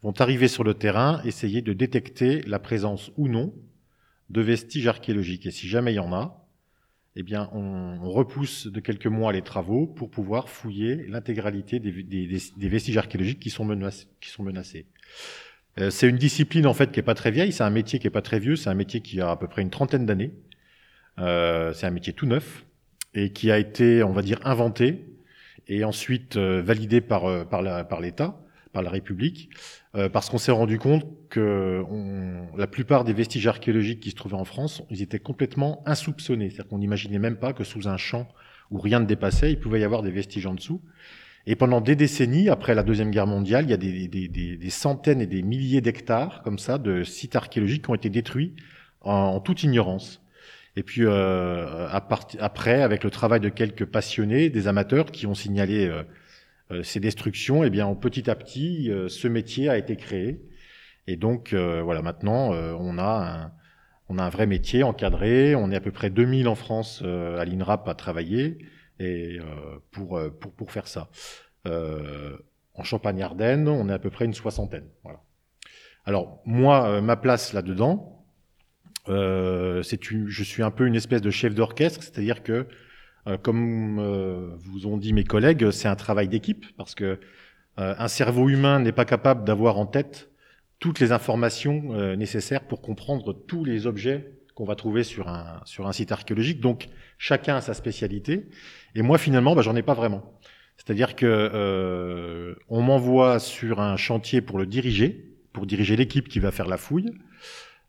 vont arriver sur le terrain, essayer de détecter la présence ou non de vestiges archéologiques. Et si jamais il y en a, eh bien, on, repousse de quelques mois les travaux pour pouvoir fouiller l'intégralité des, vestiges archéologiques qui sont menacés. Euh, c'est une discipline en fait qui est pas très vieille, c'est un métier qui est pas très vieux, c'est un métier qui a à peu près une trentaine d'années. Euh, c'est un métier tout neuf et qui a été, on va dire, inventé et ensuite euh, validé par par l'État par la République, euh, parce qu'on s'est rendu compte que la plupart des vestiges archéologiques qui se trouvaient en France, ils étaient complètement insoupçonnés. C'est-à-dire qu'on n'imaginait même pas que sous un champ où rien ne dépassait, il pouvait y avoir des vestiges en dessous. Et pendant des décennies, après la Deuxième Guerre mondiale, il y a des, des, des, des centaines et des milliers d'hectares comme ça de sites archéologiques qui ont été détruits en, toute ignorance. Et puis euh, à après, avec le travail de quelques passionnés, des amateurs qui ont signalé euh ces destructions, eh bien petit à petit, euh, ce métier a été créé. Et donc euh, voilà, maintenant on a un, on a un vrai métier encadré. On est à peu près 2000 en France à l'INRAP à travailler et pour, pour pour faire ça. en Champagne-Ardenne, on est à peu près une soixantaine. Voilà. Alors moi, ma place là-dedans, euh, je suis un peu une espèce de chef d'orchestre, c'est-à-dire que, euh, comme euh, vous ont dit mes collègues, c'est un travail d'équipe parce que euh, un cerveau humain n'est pas capable d'avoir en tête toutes les informations euh, nécessaires pour comprendre tous les objets qu'on va trouver sur un site archéologique. Donc chacun a sa spécialité, et moi finalement, bah, j'en ai pas vraiment. C'est-à-dire que on m'envoie sur un chantier pour le diriger, pour diriger l'équipe qui va faire la fouille.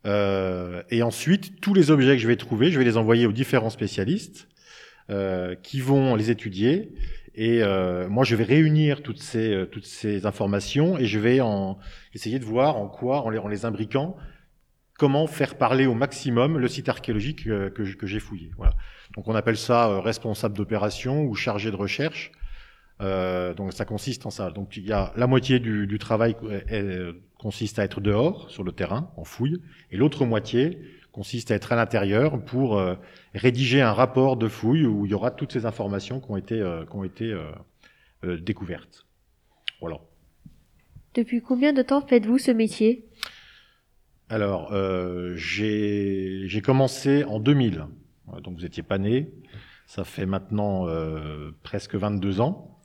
Euh, et ensuite, tous les objets que je vais trouver, je vais les envoyer aux différents spécialistes euh, qui vont les étudier. Et euh, moi, je vais réunir toutes ces, euh, toutes ces informations et je vais essayer de voir en quoi, en les, en les imbriquant, comment faire parler au maximum le site archéologique que, que, j'ai fouillé. Voilà. Donc on appelle ça responsable d'opération ou chargé de recherche. Donc ça consiste en ça. Donc il y a la moitié du, du travail est, consiste à être dehors, sur le terrain, en fouille, et l'autre moitié consiste à être à l'intérieur pour euh, rédiger un rapport de fouille où il y aura toutes ces informations qui ont été, euh, qui ont été euh, découvertes. Voilà. Depuis combien de temps faites-vous ce métier? Alors, euh, j'ai commencé en 2000, donc vous n'étiez pas né, ça fait maintenant presque 22 ans.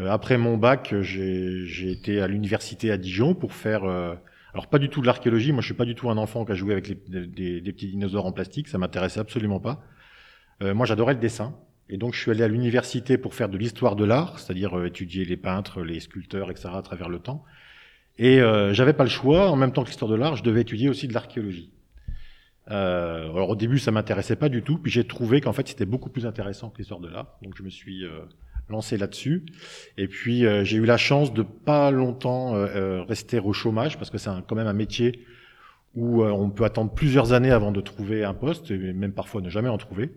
Euh, après mon bac, j'ai été à l'université à Dijon pour faire, alors pas du tout de l'archéologie. Moi, je suis pas du tout un enfant qui a joué avec des, petits dinosaures en plastique. Ça m'intéressait absolument pas. Euh, moi, j'adorais le dessin. Et donc, je suis allé à l'université pour faire de l'histoire de l'art, c'est-à-dire euh, étudier les peintres, les sculpteurs, etc. à travers le temps. Et euh, j'avais pas le choix. En même temps que l'histoire de l'art, je devais étudier aussi de l'archéologie. Euh, alors au début, ça m'intéressait pas du tout. Puis j'ai trouvé qu'en fait, c'était beaucoup plus intéressant que l'histoire de l'art. Donc je me suis lancé là-dessus. Et puis euh, j'ai eu la chance de pas longtemps euh, euh rester au chômage parce que c'est quand même un métier où euh, on peut attendre plusieurs années avant de trouver un poste et même parfois ne jamais en trouver.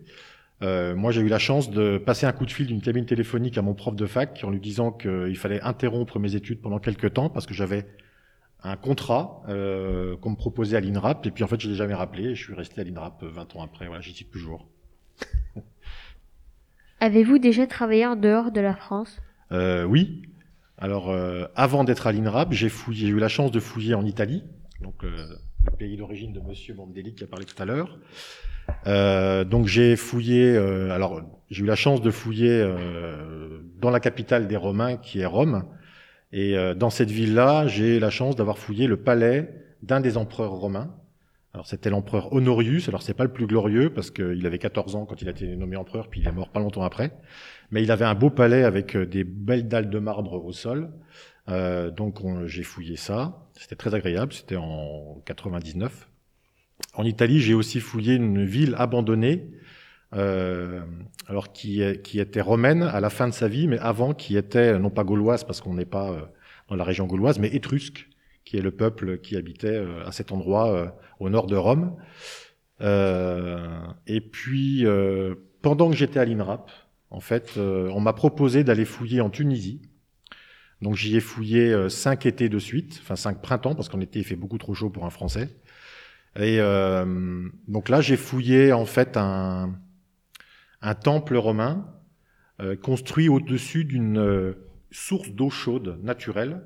Euh, moi, j'ai eu la chance de passer un coup de fil d'une cabine téléphonique à mon prof de fac en lui disant qu'il fallait interrompre mes études pendant quelques temps parce que j'avais un contrat euh, qu'on me proposait à l'INRAP et puis en fait je l'ai jamais rappelé et je suis resté à l'INRAP 20 ans après. Voilà, j'y suis toujours. Avez-vous déjà travaillé en dehors de la France? Euh, Oui. Alors, euh, avant d'être à l'INRAP, j'ai eu la chance de fouiller en Italie, donc euh, le pays d'origine de Monsieur Mandelli qui a parlé tout à l'heure. Donc j'ai fouillé. Alors, j'ai eu la chance de fouiller dans la capitale des Romains, qui est Rome. Et dans cette ville-là, j'ai la chance d'avoir fouillé le palais d'un des empereurs romains, alors c'était l'empereur Honorius, alors c'est pas le plus glorieux parce qu'il avait 14 ans quand il a été nommé empereur, puis il est mort pas longtemps après. Mais il avait un beau palais avec euh, des belles dalles de marbre au sol. Euh, donc j'ai fouillé ça, c'était très agréable, c'était en 99. En Italie, j'ai aussi fouillé une ville abandonnée, euh, alors qui, était romaine à la fin de sa vie, mais avant qui était non pas gauloise parce qu'on n'est pas euh, dans la région gauloise, mais étrusque qui est le peuple qui habitait euh, à cet endroit euh, au nord de Rome. Euh, et puis, pendant que j'étais à l'INRAP, en fait, on m'a proposé d'aller fouiller en Tunisie. Donc j'y ai fouillé cinq étés de suite, enfin cinq printemps, parce qu'en été il fait beaucoup trop chaud pour un Français. Et donc là, j'ai fouillé en fait un, temple romain construit au-dessus d'une source d'eau chaude naturelle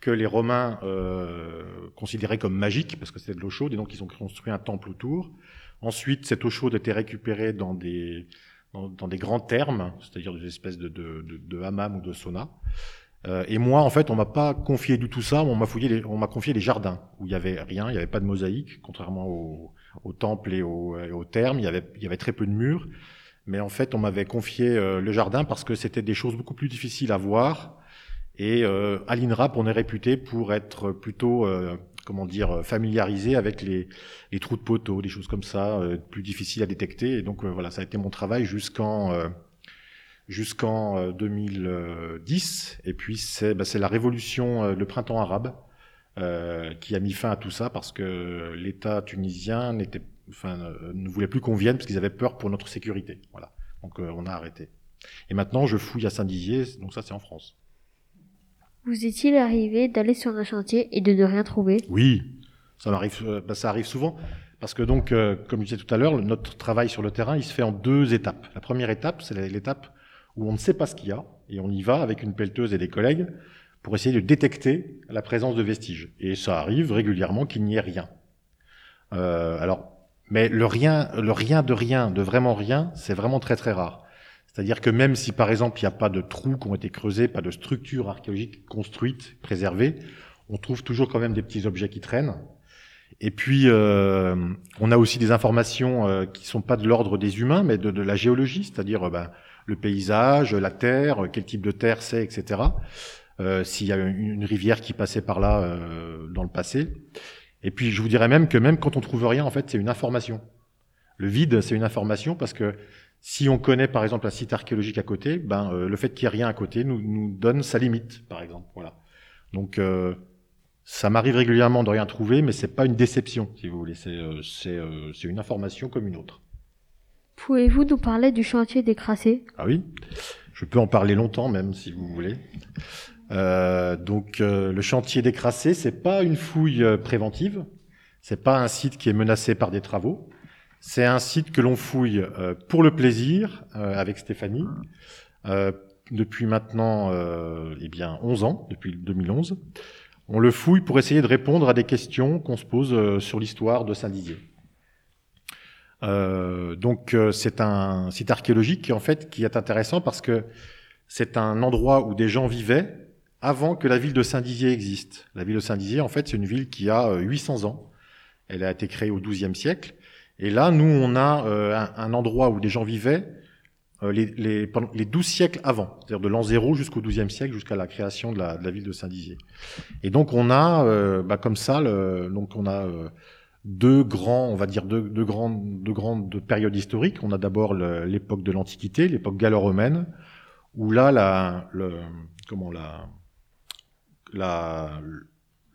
que les Romains euh, considéraient comme magique, parce que c'était de l'eau chaude, et donc ils ont construit un temple autour. Ensuite, cette eau chaude était récupérée dans des, dans, des grands thermes, c'est-à-dire des espèces de, de, de, de hammam ou de sauna. Euh, et moi, en fait, on m'a pas confié du tout ça, on m'a fouillé, les, on m'a confié les jardins où il y avait rien, il y avait pas de mosaïque, contrairement au, au temple et au, et au il y avait, il y avait très peu de murs. Mais en fait, on m'avait confié euh, le jardin parce que c'était des choses beaucoup plus difficiles à voir et euh, à l'INRAP, on est réputé pour être plutôt, euh, comment dire, familiarisé avec les, les, trous de poteaux, des choses comme ça, euh, plus difficiles à détecter. Et donc euh, voilà, ça a été mon travail jusqu'en jusqu'en 2010. Et puis c'est bah, la révolution, le printemps arabe, qui a mis fin à tout ça parce que l'État tunisien n'était, enfin, ne voulait plus qu'on vienne parce qu'ils avaient peur pour notre sécurité. Voilà. Donc on a arrêté. Et maintenant, je fouille à Saint-Dizier, donc ça c'est en France. Vous est-il arrivé d'aller sur un chantier et de ne rien trouver? Oui, ça m'arrive, euh, bah, ça arrive souvent. Parce que donc, euh, comme je disais tout à l'heure, notre travail sur le terrain, il se fait en deux étapes. La première étape, c'est l'étape où on ne sait pas ce qu'il y a, et on y va avec une pelleteuse et des collègues pour essayer de détecter la présence de vestiges. Et ça arrive régulièrement qu'il n'y ait rien. Euh, alors, mais le rien, le rien de rien, de vraiment rien, c'est vraiment très très rare. C'est-à-dire que même si, par exemple, il n'y a pas de trous qui ont été creusés, pas de structures archéologiques construites, préservées, on trouve toujours quand même des petits objets qui traînent. Et puis, euh, on a aussi des informations euh, qui sont pas de l'ordre des humains, mais de, la géologie, c'est-à-dire euh, ben, le paysage, la terre, quel type de terre c'est, etc. S'il y a une, rivière qui passait par là dans le passé. Et puis, je vous dirais même que même quand on trouve rien, en fait, c'est une information. Le vide, c'est une information parce que si on connaît par exemple un site archéologique à côté, ben euh, le fait qu'il n'y ait rien à côté nous, nous donne sa limite, par exemple. Voilà. Donc euh, ça m'arrive régulièrement de rien trouver, mais c'est pas une déception, si vous voulez. C'est euh, une information comme une autre. Pouvez-vous nous parler du chantier des Crassés? Ah oui, je peux en parler longtemps même, si vous voulez. donc le chantier des Crassés, c'est pas une fouille préventive, c'est pas un site qui est menacé par des travaux. C'est un site que l'on fouille euh, pour le plaisir euh, avec Stéphanie euh, depuis maintenant eh bien 11 ans, depuis 2011. On le fouille pour essayer de répondre à des questions qu'on se pose sur l'histoire de Saint-Dizier. donc c'est un site archéologique en fait qui est intéressant parce que c'est un endroit où des gens vivaient avant que la ville de Saint-Dizier existe. La ville de Saint-Dizier, en fait, c'est une ville qui a 800 ans. Elle a été créée au XIIe siècle. Et là, nous, on a euh, un, endroit où des gens vivaient euh, les, les, pendant les 12 siècles avant, c'est-à-dire de l'an 0 jusqu'au 12e siècle, jusqu'à la création de la, de la, ville de Saint-Dizier. Et donc, on a, euh, bah, comme ça, le, donc on a deux grands, on va dire deux, deux, grandes, deux grandes périodes historiques. On a d'abord l'époque de l'Antiquité, l'époque gallo-romaine, où là, la, le, comment la, la,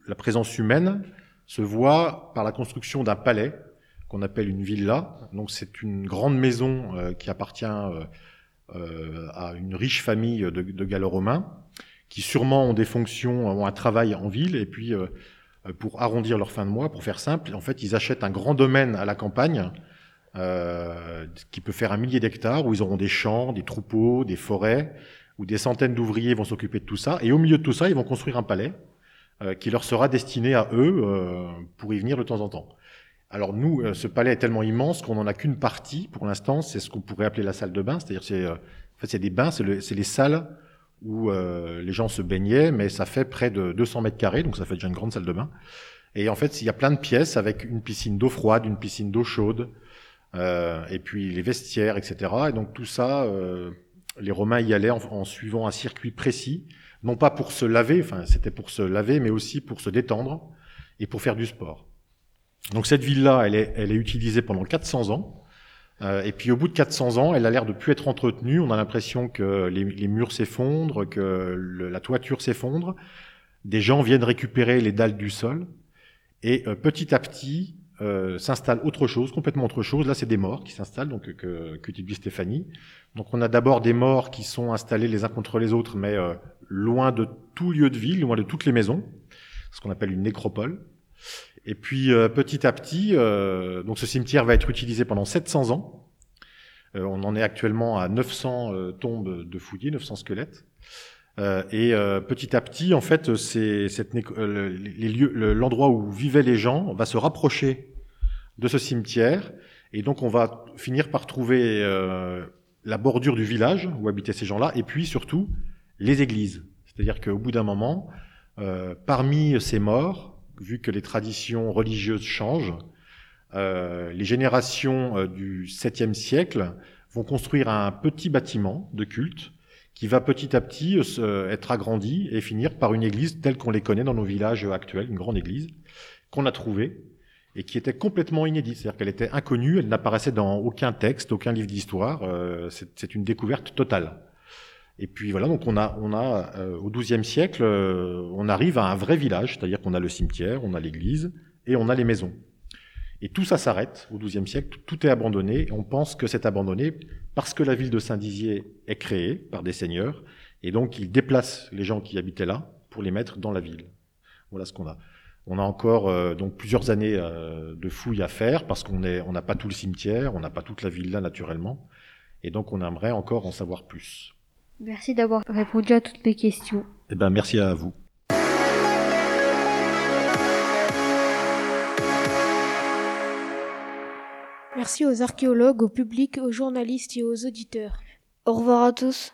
la présence humaine se voit par la construction d'un palais qu'on appelle une villa. Donc c'est une grande maison euh, qui appartient euh, euh, à une riche famille de, gallo-romains qui sûrement ont des fonctions, ont un travail en ville et puis pour arrondir leur fin de mois, pour faire simple, en fait ils achètent un grand domaine à la campagne qui peut faire un millier d'hectares où ils auront des champs, des troupeaux, des forêts où des centaines d'ouvriers vont s'occuper de tout ça et au milieu de tout ça ils vont construire un palais qui leur sera destiné à eux pour y venir de temps en temps. Alors nous, euh, ce palais est tellement immense qu'on n'en a qu'une partie pour l'instant, c'est ce qu'on pourrait appeler la salle de bain, c'est-à-dire c'est euh, en fait c'est des bains, c'est les salles où euh, les gens se baignaient, mais ça fait près de 200 mètres carrés, donc ça fait déjà une grande salle de bain. Et en fait, il y a plein de pièces avec une piscine d'eau froide, une piscine d'eau chaude, et puis les vestiaires, etc. Et donc tout ça, les Romains y allaient en, suivant un circuit précis, non pas pour se laver, enfin c'était pour se laver, mais aussi pour se détendre et pour faire du sport. Donc cette ville-là, elle est, utilisée pendant 400 ans. Euh, et puis au bout de 400 ans, elle a l'air de plus être entretenue. On a l'impression que les, murs s'effondrent, que la toiture s'effondre. Des gens viennent récupérer les dalles du sol. Et euh, petit à petit, euh, s'installe autre chose, complètement autre chose. Là, c'est des morts qui s'installent, donc que qu'utilise Stéphanie. Donc on a d'abord des morts qui sont installés les uns contre les autres, mais euh, loin de tout lieu de ville, loin de toutes les maisons, ce qu'on appelle une nécropole. Et puis euh, petit à petit, euh, donc ce cimetière va être utilisé pendant 700 ans. Euh, on en est actuellement à 900 tombes de fouillés, 900 squelettes. et petit à petit, en fait, c'est cette les lieux, l'endroit où vivaient les gens va se rapprocher de ce cimetière, et donc on va finir par trouver la bordure du village où habitaient ces gens-là, et puis surtout les églises. C'est-à-dire qu'au bout d'un moment, parmi ces morts, vu que les traditions religieuses changent, euh, les générations euh, du 7e siècle vont construire un petit bâtiment de culte qui va petit à petit euh, être agrandi et finir par une église telle qu'on les connaît dans nos villages actuels, une grande église qu'on a trouvée et qui était complètement inédite, c'est-à-dire qu'elle était inconnue, elle n'apparaissait dans aucun texte, aucun livre d'histoire, c'est une découverte totale. Et puis voilà, donc on a, on a euh, au XIIe siècle, euh, on arrive à un vrai village, c'est-à-dire qu'on a le cimetière, on a l'église et on a les maisons. Et tout ça s'arrête au XIIe siècle, tout est abandonné. Et on pense que c'est abandonné parce que la ville de Saint-Dizier est créée par des seigneurs, et donc ils déplacent les gens qui habitaient là pour les mettre dans la ville. Voilà ce qu'on a. On a encore euh, donc plusieurs années euh, de fouilles à faire parce qu'on est, on n'a pas tout le cimetière, on n'a pas toute la ville là naturellement, et donc on aimerait encore en savoir plus. Merci d'avoir répondu à toutes mes questions. Eh ben merci à vous. Merci aux archéologues, au public, aux journalistes et aux auditeurs. Au revoir à tous.